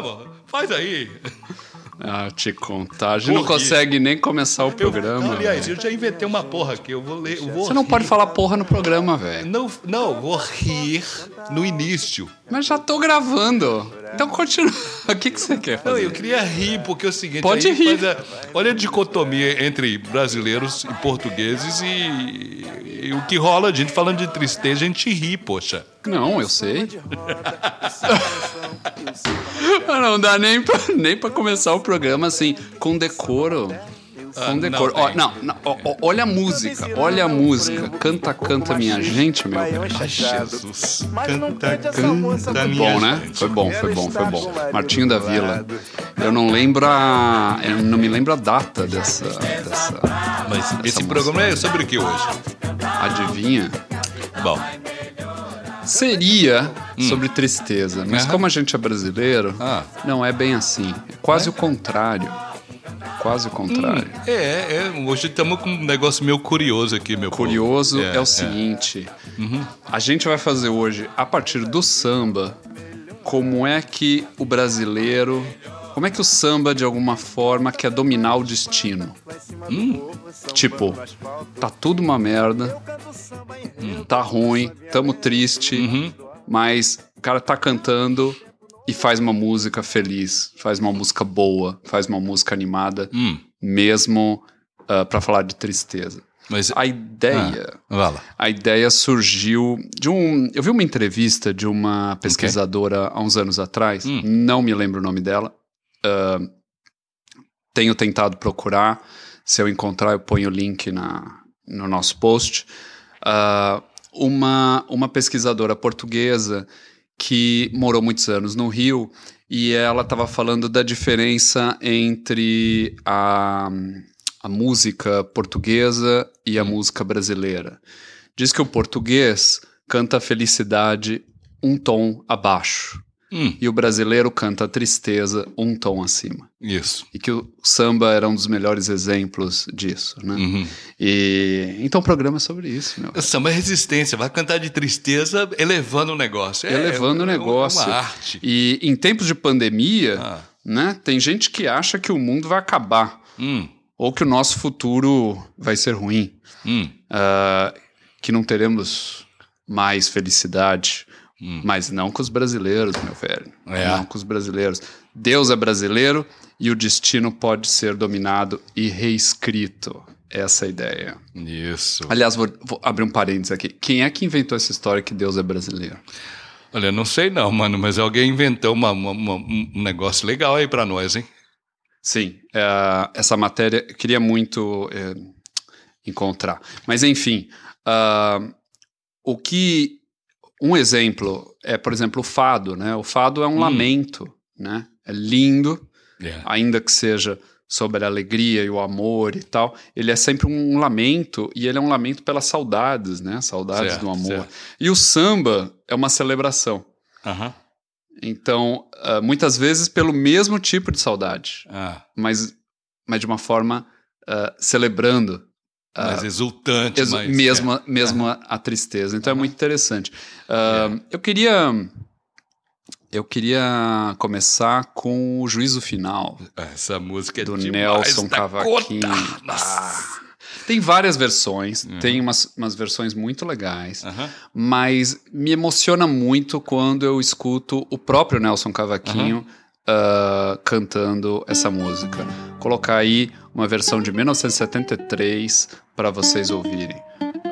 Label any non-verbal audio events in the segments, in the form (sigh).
Vamos, faz aí. Ah, te contar. A gente não consegue nem começar o programa. Eu, aliás, eu já inventei uma porra aqui. Eu vou ler. Eu vou Você não rir. pode falar porra no programa, velho. Não, não, vou rir no início. Mas já tô gravando. Então continua. O que, que você quer Não, fazer? eu queria rir, porque é o seguinte. Pode aí rir. a- olha a dicotomia entre brasileiros e portugueses e, e o que rola, a gente falando de tristeza, a gente ri, poxa. Não, eu sei. (laughs) não dá nem pra, nem pra começar o programa assim, com decoro. Com decoro. não Ó. Não, não, ó, ó, olha a música, olha a música. Canta, canta, minha gente, meu. Ai, Jesus. Canta, Canta. Bom, né? Foi bom, foi bom, foi bom. Martinho da Vila. Eu não lembro a. Eu não me lembro a data dessa. dessa Mas esse música. programa é sobre o que hoje? adivinha? Bom, Seria sobre tristeza, mas Hum. Aham. como a gente é brasileiro, Ah. não é bem assim. É quase o contrário. Quase o contrário. é, é, hoje estamos com um negócio meio curioso aqui, meu povo. Curioso é, o seguinte: Uhum. a gente vai fazer hoje, a partir do samba, como é que o brasileiro. Como é que o samba, de alguma forma, quer dominar o destino? Hum. Tipo, tá tudo uma merda, tá ruim, tamo triste, Uhum. mas o cara tá cantando e faz uma música feliz, faz uma música boa, faz uma música animada, Hum, mesmo uh, para falar de tristeza. mas. A ideia, Ah, a ideia surgiu de um. Eu vi uma entrevista de uma pesquisadora há uns anos atrás, Hum. não me lembro o nome dela. ah, tenho tentado procurar. Se eu encontrar, eu ponho o link na, no nosso post. Ah, uma, uma pesquisadora portuguesa que morou muitos anos no Rio e ela estava falando da diferença entre a, a música portuguesa e a música brasileira. Diz que o português canta a felicidade um tom abaixo Hum, e o brasileiro canta a tristeza um tom acima. isso. E que o samba era um dos melhores exemplos disso, né? Uhum. E então o programa é sobre isso, meu. O Samba é resistência, vai cantar de tristeza elevando o negócio. É, Elevando é, o negócio. É uma arte. E em tempos de pandemia, Ah. né, tem gente que acha que o mundo vai acabar Hum, ou que o nosso futuro vai ser ruim, hum, ah, que não teremos mais felicidade. Hum. Mas não com os brasileiros, meu velho. É. Não com os brasileiros. Deus é brasileiro e o destino pode ser dominado e reescrito. Essa é a ideia. isso. Aliás, vou, vou abrir um parênteses aqui. Quem é que inventou essa história que Deus é brasileiro? Olha, não sei não, mano, mas alguém inventou uma- uma- uma- um negócio legal aí pra nós, hein? Sim, é, essa matéria eu queria muito é, encontrar. Mas, enfim, ah, o que. Um exemplo é, por exemplo, o fado, né? O fado é um lamento, né? É lindo, É. ainda que seja sobre a alegria e o amor e tal. Ele é sempre um lamento e ele é um lamento pelas saudades, né? Saudades Certo, do amor. certo. E o samba é uma celebração. Então, ah, muitas vezes pelo mesmo tipo de saudade Ah, mas, mas de uma forma ah, celebrando mais exultante, ex- mais... mesmo, a- mesmo a, a tristeza. Então é muito interessante. Ah, Eu queria eu queria começar com o juízo final é. Essa música é do Nelson Cavaquinho. Ah, tem várias versões, tem umas, umas versões muito legais, Aham. mas me emociona muito quando eu escuto o próprio Nelson Cavaquinho ah, cantando essa música. Colocar aí uma versão de 1973 para vocês ouvirem.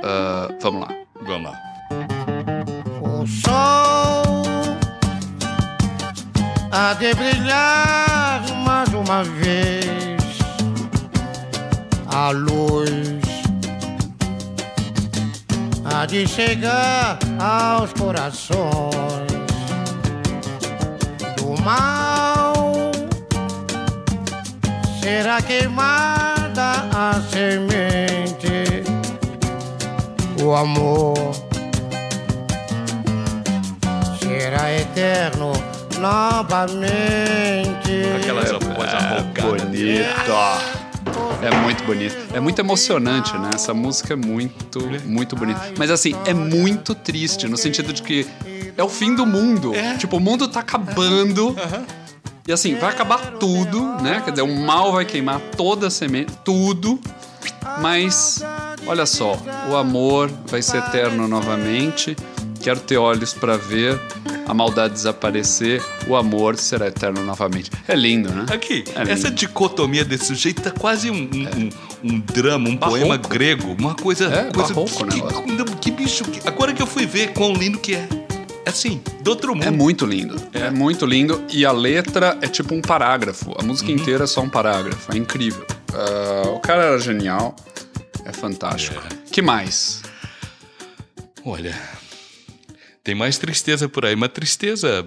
Ah, vamos lá. Vamos lá. O sol há de brilhar mais uma vez. A luz há de chegar aos corações do mal. Será queimada a semente, o amor será eterno novamente. Aquela voz arrogada dele. É muito bonito. É muito emocionante, né? Essa música é muito, muito bonita. Mas assim, é muito triste, no sentido de que é o fim do mundo. É. Tipo, o mundo tá acabando. E assim, vai acabar tudo, né? Quer dizer, o mal vai queimar toda a semente, tudo. Mas, olha só, o amor vai ser eterno novamente. Quero ter olhos para ver a maldade desaparecer, o amor será eterno novamente. É lindo, né? Aqui, É lindo. essa dicotomia desse sujeito tá quase um, um, um- um drama, um Barroco. poema grego. Uma coisa. É, coisa barroco que, negócio. que, que bicho. que- agora que eu fui ver quão lindo que é. É assim, do outro mundo. É muito lindo. É. muito lindo. E a letra é tipo um parágrafo. A música inteira é só um parágrafo. É incrível. Ah, o cara era genial. É fantástico. que mais? Olha, tem mais tristeza por aí, mas tristeza.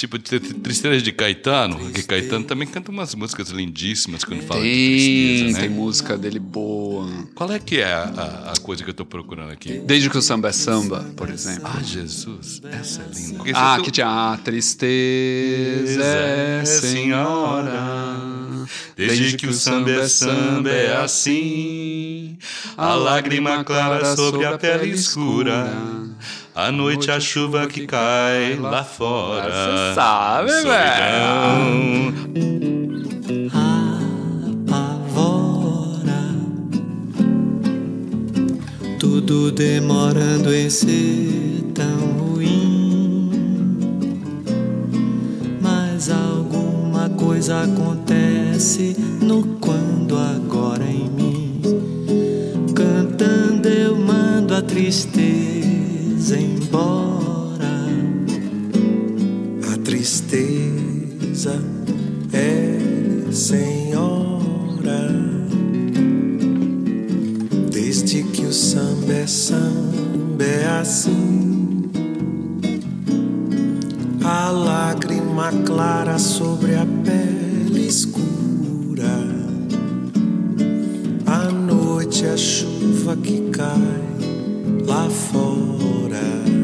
Tipo, t- tristeza de Caetano, porque Caetano também canta umas músicas lindíssimas quando fala de Tem, tristeza, né? tem música dele boa. Qual é que é a, a- coisa que eu tô procurando aqui? Desde que o samba é samba, por exemplo. Ah, Jesus, essa é linda. Porque Ah, tu- que tinha a tristeza é senhora. Desde que o samba é samba é assim. A lágrima clara sobre a pele escura. À noite a chuva que cai lá fora. Você sabe, Solidão. apavora. Tudo demorando em ser tão ruim. Mas alguma coisa acontece no quando agora em mim. Cantando eu mando a tristeza embora. A tristeza é senhora. Desde que o samba é samba é assim. A lágrima clara sobre a pele escura. À noite a chuva que cai lá fora.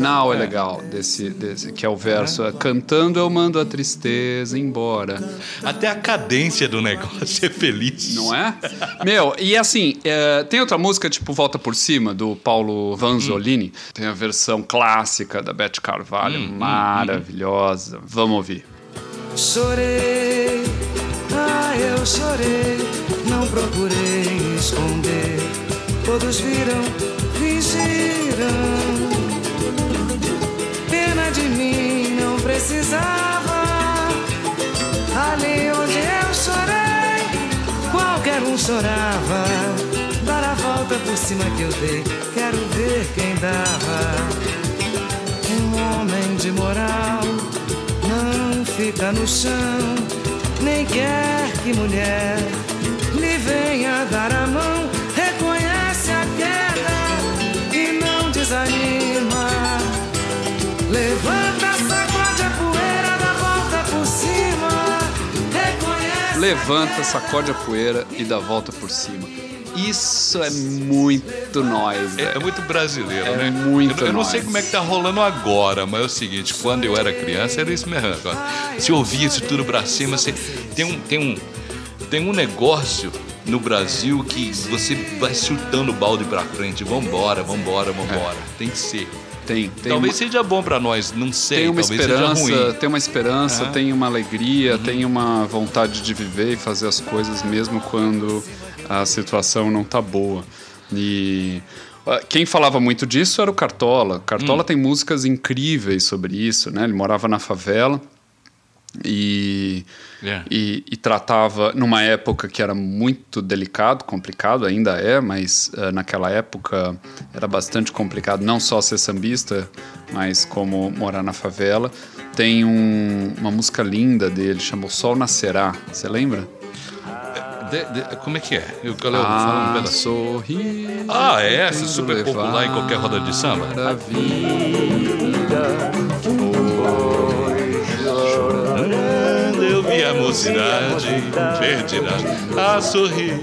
Final é legal, desse, desse que é o verso. é, Cantando eu mando a tristeza embora. Até a cadência do negócio é feliz. Não é? Meu, e assim, é, tem outra música, tipo Volta por Cima, do Paulo Vanzolini. Tem a versão clássica da Beth Carvalho, maravilhosa. Vamos ouvir. Chorei, ah, eu chorei, não procurei esconder. Todos viram, precisava. Ali onde eu chorei, qualquer um chorava. Dar a volta por cima que eu dei, quero ver quem dava. Um homem de moral não fica no chão, nem quer que mulher lhe venha dar a mão. Levanta, sacode a poeira e dá a volta por cima. Isso é muito nós, É, é muito brasileiro, É né? muito eu, eu não sei como é que tá rolando agora, mas é o seguinte, quando eu era criança era isso mesmo. Se ouvia isso tudo pra cima, você tem um tem um tem um negócio no Brasil que você vai chutando o balde pra frente, vambora, vambora, vambora. Tem que ser. Tem, tem talvez uma- seja bom pra nós, não sei, tem uma esperança, tem uma esperança, Aham. tem uma alegria, tem uma vontade de viver e fazer as coisas mesmo quando a situação não tá boa. E quem falava muito disso era o Cartola. Cartola tem músicas incríveis sobre isso, né? Ele morava na favela e, É. e, e tratava numa época que era muito delicado, complicado, ainda é, mas eh, naquela época era bastante complicado não só ser sambista, mas como morar na favela. Tem um- uma música linda dele, chama O Sol Nascerá, você lembra? De- de- como é que é? Eu, eu, eu um Ah, pedaço. sorri. Ah, é essa? Super popular em qualquer roda de samba? A a mocidade, perdirá a sorrir.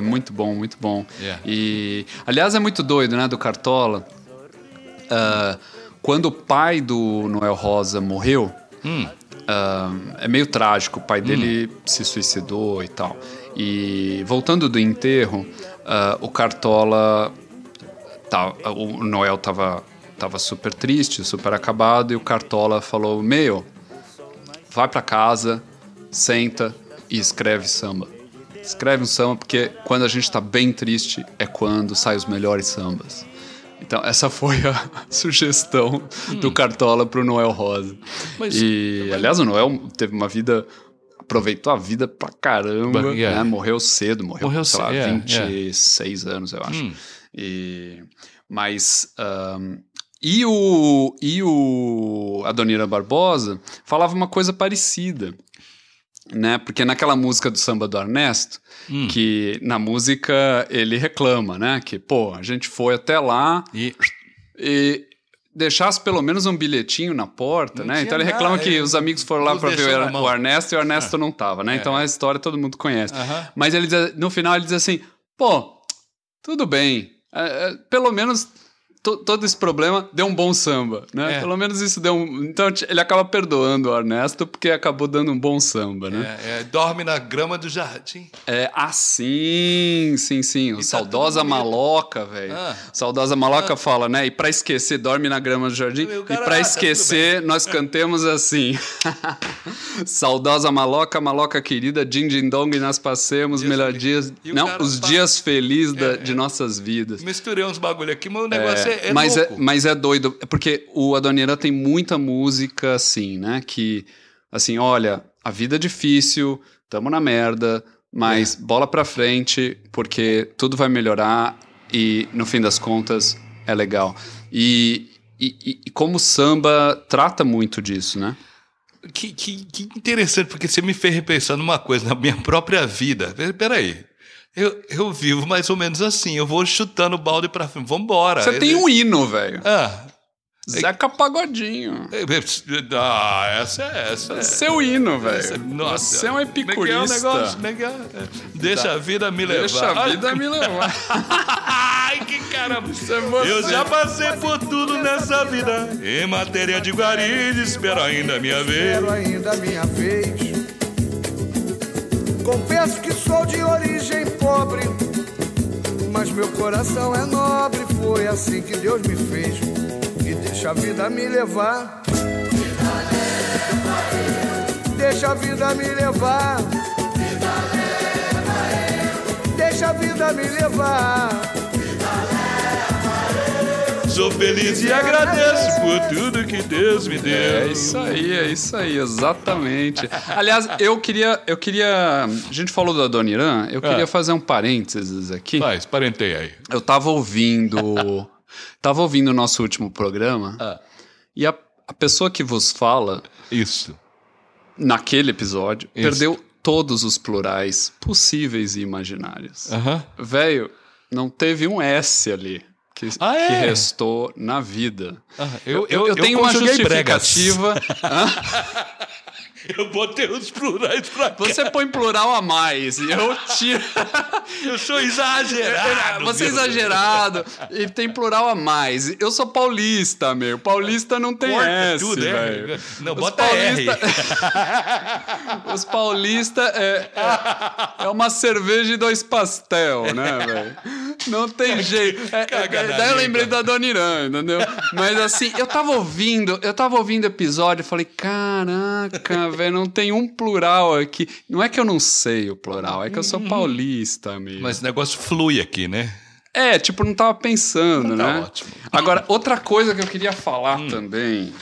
Muito bom, muito bom. Yeah. E, aliás, é muito doido, né, do Cartola. Ah, quando o pai do Noel Rosa morreu, ah, é meio trágico. O pai dele se suicidou e tal. E voltando do enterro, ah, o Cartola tá, o Noel tava, tava super triste, super acabado, e o Cartola falou: Meu, vai pra casa, senta e escreve samba. Escreve um samba, porque quando a gente tá bem triste é quando saem os melhores sambas. Então, essa foi a (laughs) sugestão do Cartola pro Noel Rosa. Mas- e, aliás, o Noel teve uma vida. Aproveitou a vida pra caramba. But, yeah. né? Morreu cedo, morreu, Morreu sei lá, yeah, 26 anos, eu acho. Hum. E, mas. ahn, e o, e o Adonira Barbosa falava uma coisa parecida. Né? Porque naquela música do samba do Ernesto, Hum. que na música ele reclama, né? Que, pô, a gente foi até lá E e deixasse pelo menos um bilhetinho na porta, Não né? Então ele nada, reclama que ele os amigos foram lá para ver o Er- Ernesto e o Ernesto não tava, né? Então a história todo mundo conhece. Aham. Mas ele no final ele diz assim: pô, tudo bem, é, é, pelo menos to- todo esse problema deu um bom samba, né? É. Pelo menos isso deu um. Então ele acaba perdoando o Ernesto porque acabou dando um bom samba, né? é, é, dorme na grama do jardim. É, ah, sim, sim. O tá saudosa bonito. maloca, velho. Ah. Saudosa maloca fala, né? E pra esquecer, dorme na grama do jardim. O E pra ah, tá esquecer, nós cantemos assim. (laughs) saudosa maloca, maloca querida, din din dong, nós passemos Dias melhor dias. Não, os fala- dias felizes É, de nossas vidas. Misturei uns bagulho aqui, mas o negócio é, é mas, é, mas é doido, porque o Adoniran tem muita música assim, né? Que, assim, olha, a vida é difícil, tamo na merda, mas bola pra frente, porque tudo vai melhorar e, no fim das contas, é legal. E, e, e- como o samba trata muito disso, né? Que, que, que interessante, porque você me fez repensar numa coisa, na minha própria vida. Pera- Peraí. Eu, eu vivo mais ou menos assim, eu vou chutando o balde pra frente. Vambora. Você tem um hino, velho. Ah, Zeca Pagodinho. é- é- ah, essa é essa. É. Seu hino, essa- velho. Nossa, Você é um é é epicurista. negócio? É é? É, Deixa a vida me levar. Deixa a vida me levar. (laughs) Ai, que caramba. você. Eu já passei por tudo nessa vida. Em matéria de guarida, espero ainda a minha vez. Espero ainda a minha vez. Confesso que sou de origem pobre, mas meu coração é nobre. Foi assim que Deus me fez. E deixa a vida me levar. Deixa a vida me levar. Deixa a vida me levar. Sou feliz e agradeço por tudo que Deus me deu. É isso aí, é isso aí, exatamente. Aliás, eu queria, eu queria, a gente falou do Adoniran, eu queria Ah. fazer um parênteses aqui. Faz, parentei aí. Eu tava ouvindo, (laughs) tava ouvindo o nosso último programa Ah. e a, a pessoa que vos fala Isso. naquele episódio Isso. perdeu todos os plurais possíveis e imaginários. Aham. Velho, não teve um S ali. Que, Ah, é? que restou na vida. Ah, Eu, eu, tenho uma conjuguei bregas. justificativa. (laughs) (laughs) Eu botei os plurais pra cá. Você põe plural a mais eu tiro. (laughs) Eu sou exagerado. Você é meu exagerado. E tem plural a mais. Eu sou paulista, meu. Paulista não tem Corta S, tudo, é. Não, Os bota paulista- R. (laughs) Os paulistas é, é, é uma cerveja e dois pastel, né, velho? Não tem jeito. É, é, daí eu lembrei da Dona Irã, entendeu? Mas assim, eu tava ouvindo, eu tava ouvindo o episódio e falei, caraca, velho, não tem um plural aqui. Não é que eu não sei o plural, é que eu sou paulista, amigo. Mas o negócio flui aqui, né? É, tipo, não tava pensando, Tá né? ótimo. Agora, outra coisa que eu queria falar também.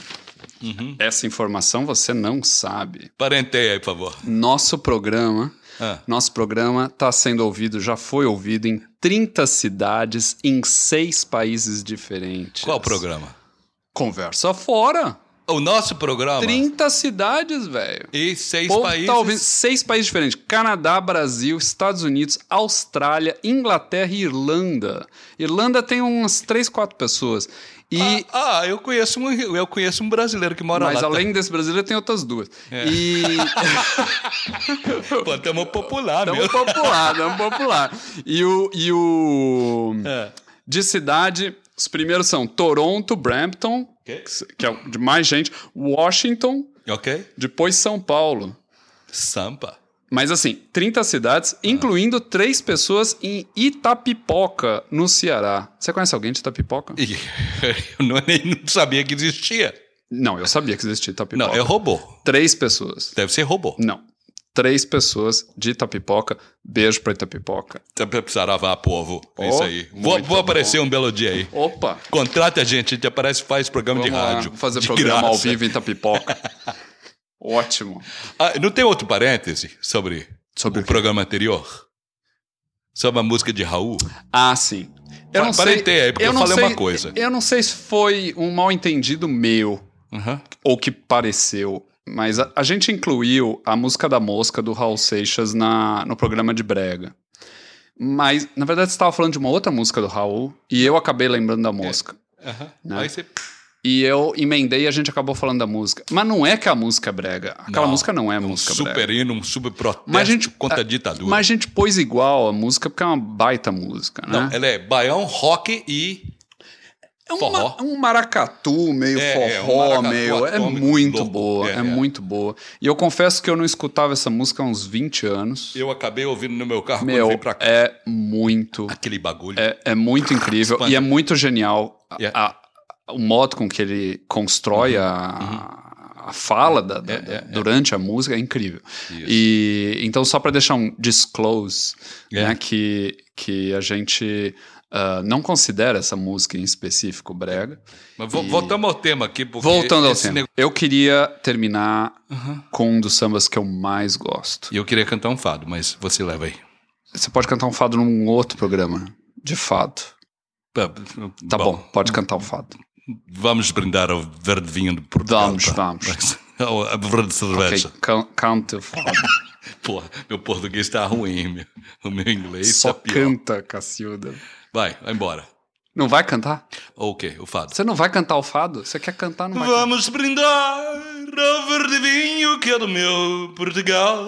Essa informação você não sabe. Parentei aí, por favor. Nosso programa, Ah. nosso programa está sendo ouvido, já foi ouvido em 30 cidades em seis países diferentes. Qual programa? Conversa fora. O nosso programa? 30 cidades, velho. E seis povo países. tá ouvindo seis países diferentes: Canadá, Brasil, Estados Unidos, Austrália, Inglaterra e Irlanda. Irlanda tem umas três, quatro pessoas. E Ah, ah, eu conheço um, eu conheço um brasileiro que mora mas lá. além desse brasileiro tem outras duas. É. E (laughs) Pô, tamo popular, Tamo meu. popular, tamo popular. E o. E o É. De cidade, os primeiros são Toronto, Brampton, Ok. que é de mais gente. Washington, Ok. depois São Paulo. Sampa. Mas assim, 30 cidades, incluindo três pessoas em Itapipoca, no Ceará. Você conhece alguém de Itapipoca? (laughs) Eu não, nem não sabia que existia. Não, eu sabia que existia Itapipoca. Não, é robô. Três pessoas. Deve ser robô. Não. Três pessoas de Itapipoca. Beijo pra Itapipoca. Saravá, povo. É isso Oh, aí. Vou, vou bom. aparecer um belo dia aí. Opa! Contrata a gente, a gente aparece e faz programa Vamos de lá, rádio. fazer de programa ao graça. vivo em Itapipoca. (laughs) Ótimo. Ah, não tem outro parêntese sobre, Sobre o o programa anterior? Sobre a música de Raul? Ah, sim. Eu não sei. aí, porque eu não falei sei- uma coisa. Eu não sei se foi um mal entendido meu Aham. ou que pareceu, mas a, a gente incluiu a música da mosca do Raul Seixas na, no programa de Brega. Mas, na verdade, você estava falando de uma outra música do Raul e eu acabei lembrando da mosca. aham. Né? Aí você... E eu emendei e a gente acabou falando da música. Mas não é que a música é brega. Aquela Não, música não é um música super brega. hino, um super protesto Mas a gente- contra a a- ditadura. Mas a gente pôs igual a música porque é uma baita música, né? Não, ela é baião, rock e... É um, Forró. ma- um maracatu, meio É, é, um forró, maracatu meio. É atômico muito louco. boa, É, é, é. muito boa. E eu confesso que eu não escutava essa música há uns 20 anos. Eu acabei ouvindo no meu carro quando Meu, vim pra cá. é muito. Aquele bagulho. É, é muito incrível Espanto. e é muito genial Yeah. a- o modo com que ele constrói a, a fala da- da- É, da- é, é. durante a música é incrível. Isso. E então só para deixar um disclose, É. né, que que a gente ah, não considera essa música em específico brega. Mas vo- voltamos ao tema aqui. Porque Voltando ao tema, nego- eu queria terminar com um dos sambas que eu mais gosto. E eu queria cantar um fado, mas você leva aí. Você pode cantar um fado num outro programa de fado. Tá bom, pode cantar um fado. Vamos brindar ao verde vinho de Portugal. Vamos, tá? vamos. A (laughs) verde cerveja. Ok, can- canta o fado. (laughs) Porra, meu português tá ruim, meu. O meu inglês Só tá pior. canta, Cacilda. Vai, vai embora. Não vai cantar? Ok, o fado. Você não vai cantar o fado? Você quer cantar, não vai cantar. Vamos brindar ao verde vinho que é do meu Portugal.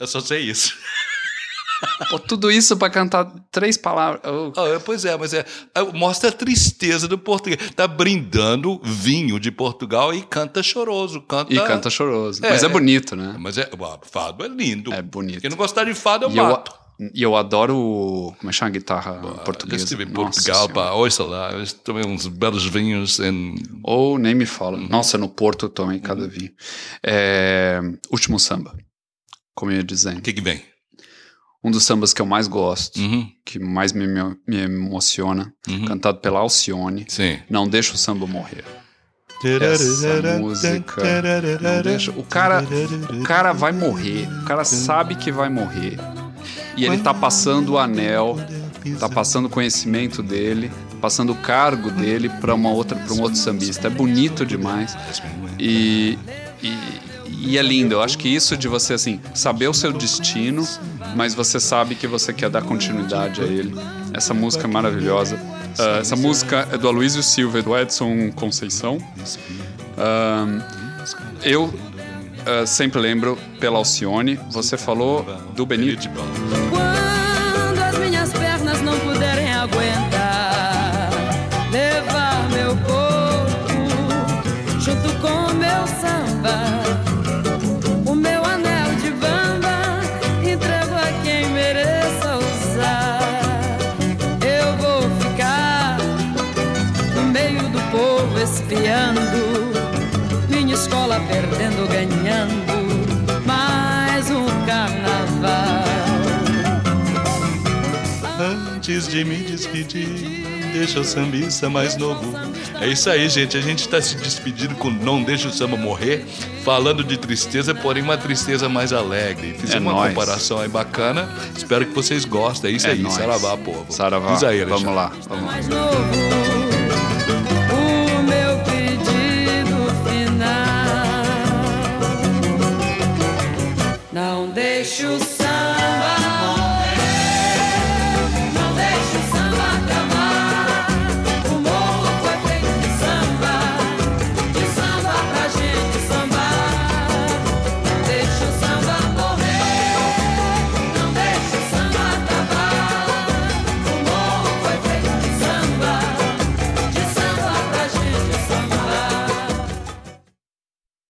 Eu só sei isso. (laughs) Pô, tudo isso pra cantar três palavras. Oh, Ah, pois é, mas é, é, mostra a tristeza do português. Tá brindando vinho de Portugal e canta choroso. Canta... E canta choroso. É, Mas é bonito, né? Mas é, ah, fado é lindo. É bonito. Quem não gostar de fado, eu E eu, mato. E eu adoro. Como é que chama a guitarra Já portuguesa? estive em Portugal, pá, ouça lá, eu tomei uns belos vinhos em... Ou nem me fala. Uhum. Nossa, no Porto eu tomei cada vinho. É, Último samba. Como eu ia dizendo. O que que vem? Um dos sambas que eu mais gosto, Uhum, que mais me, me, me emociona, uhum. cantado pela Alcione. Sim. Não deixa o samba morrer. Essa música. Não deixa. O cara, o cara vai morrer. O cara sabe que vai morrer. E ele tá passando o anel, tá passando o conhecimento dele, passando o cargo dele para uma outra, para um outro sambista. É bonito demais. E, e, e é lindo. Eu acho que isso de você assim saber o seu destino, mas você sabe que você quer dar continuidade a ele. Essa música é maravilhosa. Ah, essa música é do Aloysio Silva e do Edson Conceição. Ah, eu ah, sempre lembro pela Alcione. Você falou do Benito. antes de me despedir, deixa o sambista mais novo. É isso aí, gente. A gente está se despedindo com Não Deixa o Samba Morrer, falando de tristeza, porém uma tristeza mais alegre. fiz é uma nóis. comparação aí bacana. Espero que vocês gostem. É isso é aí, nóis. saravá, povo. Saravá. Diz aí, Vamos lá, vamos lá. Mais novo. deixa o